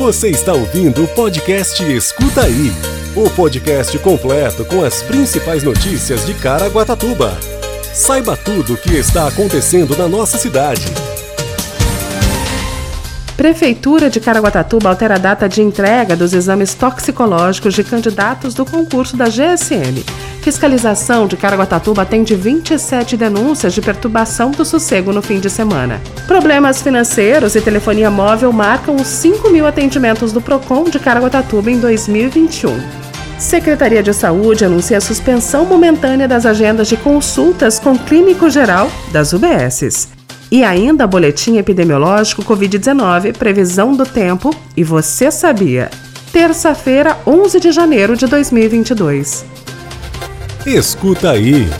Você está ouvindo o podcast Escuta Aí o podcast completo com as principais notícias de Caraguatatuba. Saiba tudo o que está acontecendo na nossa cidade. Prefeitura de Caraguatatuba altera a data de entrega dos exames toxicológicos de candidatos do concurso da GSM. Fiscalização de Caraguatatuba atende 27 denúncias de perturbação do sossego no fim de semana. Problemas financeiros e telefonia móvel marcam os 5 mil atendimentos do PROCON de Caraguatatuba em 2021. Secretaria de Saúde anuncia a suspensão momentânea das agendas de consultas com clínico geral das UBSs. E ainda boletim epidemiológico Covid-19, previsão do tempo e você sabia. Terça-feira, 11 de janeiro de 2022. Escuta aí.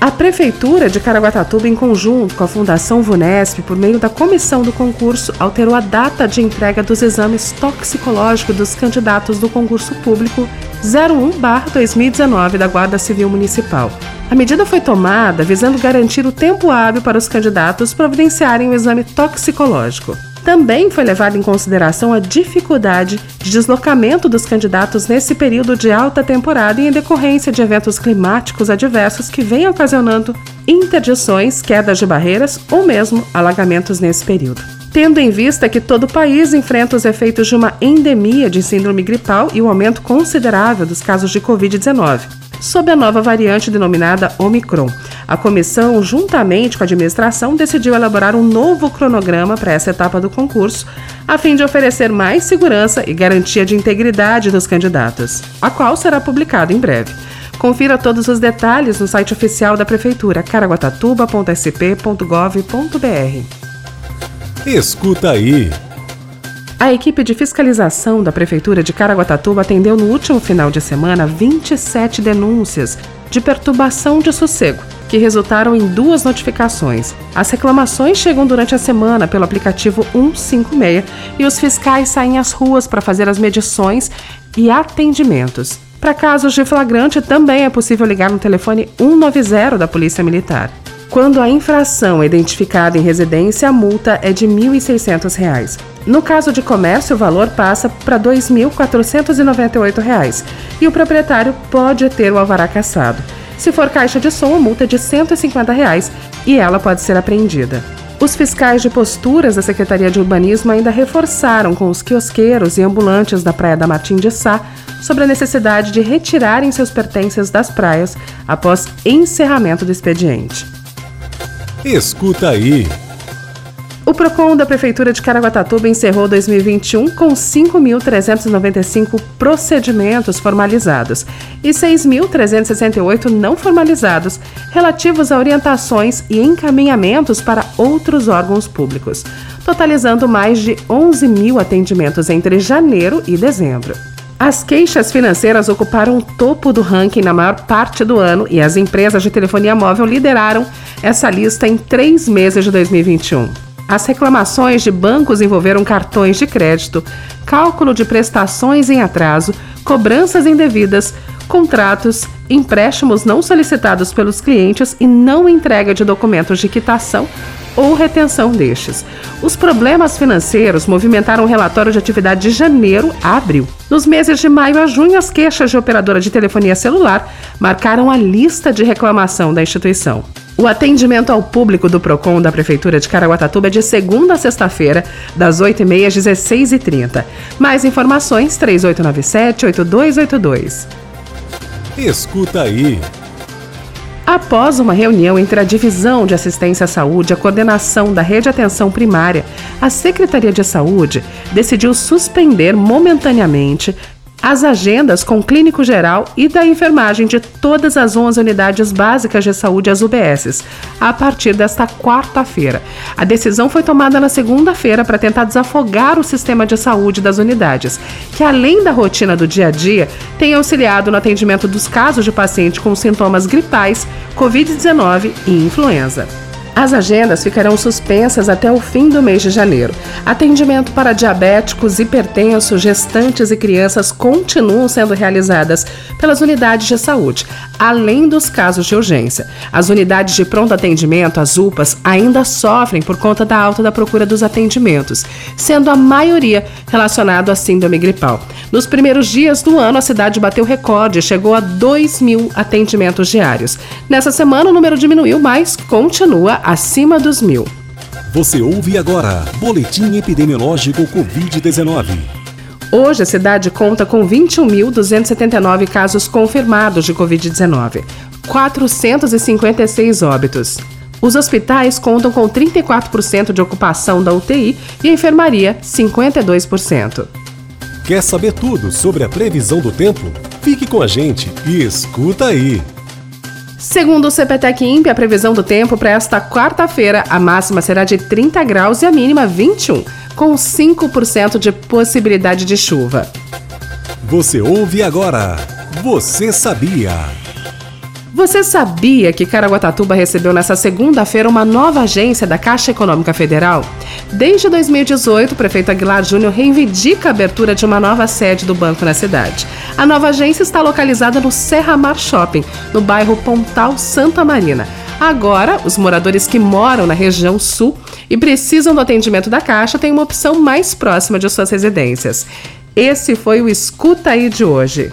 A Prefeitura de Caraguatatuba, em conjunto com a Fundação VUNESP, por meio da comissão do concurso, alterou a data de entrega dos exames toxicológicos dos candidatos do concurso público 01-2019 da Guarda Civil Municipal. A medida foi tomada visando garantir o tempo hábil para os candidatos providenciarem o exame toxicológico. Também foi levada em consideração a dificuldade de deslocamento dos candidatos nesse período de alta temporada e em decorrência de eventos climáticos adversos que vêm ocasionando interdições, quedas de barreiras ou mesmo alagamentos nesse período. Tendo em vista que todo o país enfrenta os efeitos de uma endemia de síndrome gripal e o aumento considerável dos casos de Covid-19, sob a nova variante denominada Omicron. A comissão, juntamente com a administração, decidiu elaborar um novo cronograma para essa etapa do concurso, a fim de oferecer mais segurança e garantia de integridade dos candidatos, a qual será publicada em breve. Confira todos os detalhes no site oficial da Prefeitura, caraguatatuba.sp.gov.br. Escuta aí. A equipe de fiscalização da Prefeitura de Caraguatatuba atendeu no último final de semana 27 denúncias de perturbação de sossego, que resultaram em duas notificações. As reclamações chegam durante a semana pelo aplicativo 156 e os fiscais saem às ruas para fazer as medições e atendimentos. Para casos de flagrante, também é possível ligar no telefone 190 da Polícia Militar. Quando a infração é identificada em residência, a multa é de R$ 1.600. No caso de comércio, o valor passa para R$ 2.498 e o proprietário pode ter o alvará cassado. Se for caixa de som, a multa é de 150 reais e ela pode ser apreendida. Os fiscais de posturas da Secretaria de Urbanismo ainda reforçaram com os quiosqueiros e ambulantes da Praia da Martim de Sá sobre a necessidade de retirarem seus pertences das praias após encerramento do expediente. Escuta aí. O PROCON da Prefeitura de Caraguatatuba encerrou 2021 com 5.395 procedimentos formalizados e 6.368 não formalizados, relativos a orientações e encaminhamentos para outros órgãos públicos, totalizando mais de 11 mil atendimentos entre janeiro e dezembro. As queixas financeiras ocuparam o topo do ranking na maior parte do ano e as empresas de telefonia móvel lideraram essa lista em três meses de 2021. As reclamações de bancos envolveram cartões de crédito, cálculo de prestações em atraso, cobranças indevidas, contratos, empréstimos não solicitados pelos clientes e não entrega de documentos de quitação ou retenção destes. Os problemas financeiros movimentaram o relatório de atividade de janeiro a abril. Nos meses de maio a junho, as queixas de operadora de telefonia celular marcaram a lista de reclamação da instituição. O atendimento ao público do PROCON da Prefeitura de Caraguatatuba é de segunda a sexta-feira, das 8h30 às 16h30. Mais informações, 3897-8282. Escuta aí. Após uma reunião entre a Divisão de Assistência à Saúde e a coordenação da Rede Atenção Primária, a Secretaria de Saúde decidiu suspender momentaneamente as agendas com o clínico geral e da enfermagem de todas as 11 unidades básicas de saúde, as UBSs, a partir desta quarta-feira. A decisão foi tomada na segunda-feira para tentar desafogar o sistema de saúde das unidades, que além da rotina do dia a dia, tem auxiliado no atendimento dos casos de paciente com sintomas gripais, Covid-19 e influenza. As agendas ficarão suspensas até o fim do mês de janeiro. Atendimento para diabéticos, hipertensos, gestantes e crianças continuam sendo realizadas pelas unidades de saúde, além dos casos de urgência. As unidades de pronto atendimento, as UPAs, ainda sofrem por conta da alta da procura dos atendimentos, sendo a maioria relacionado à síndrome gripal. Nos primeiros dias do ano, a cidade bateu recorde e chegou a 2 mil atendimentos diários. Nessa semana, o número diminuiu, mas continua acima dos mil. Você ouve agora Boletim Epidemiológico Covid-19. Hoje, a cidade conta com 21.279 casos confirmados de Covid-19, 456 óbitos. Os hospitais contam com 34% de ocupação da UTI e a enfermaria, 52%. Quer saber tudo sobre a previsão do tempo? Fique com a gente e escuta aí! Segundo o CPTEC INPE, a previsão do tempo para esta quarta-feira, a máxima será de 30 graus e a mínima 21, com 5% de possibilidade de chuva. Você ouve agora. Você sabia? Você sabia que Caraguatatuba recebeu nessa segunda-feira uma nova agência da Caixa Econômica Federal? Desde 2018, o prefeito Aguilar Júnior reivindica a abertura de uma nova sede do banco na cidade. A nova agência está localizada no Serra Mar Shopping, no bairro Pontal Santa Marina. Agora, os moradores que moram na região sul e precisam do atendimento da Caixa têm uma opção mais próxima de suas residências. Esse foi o Escuta Aí de hoje.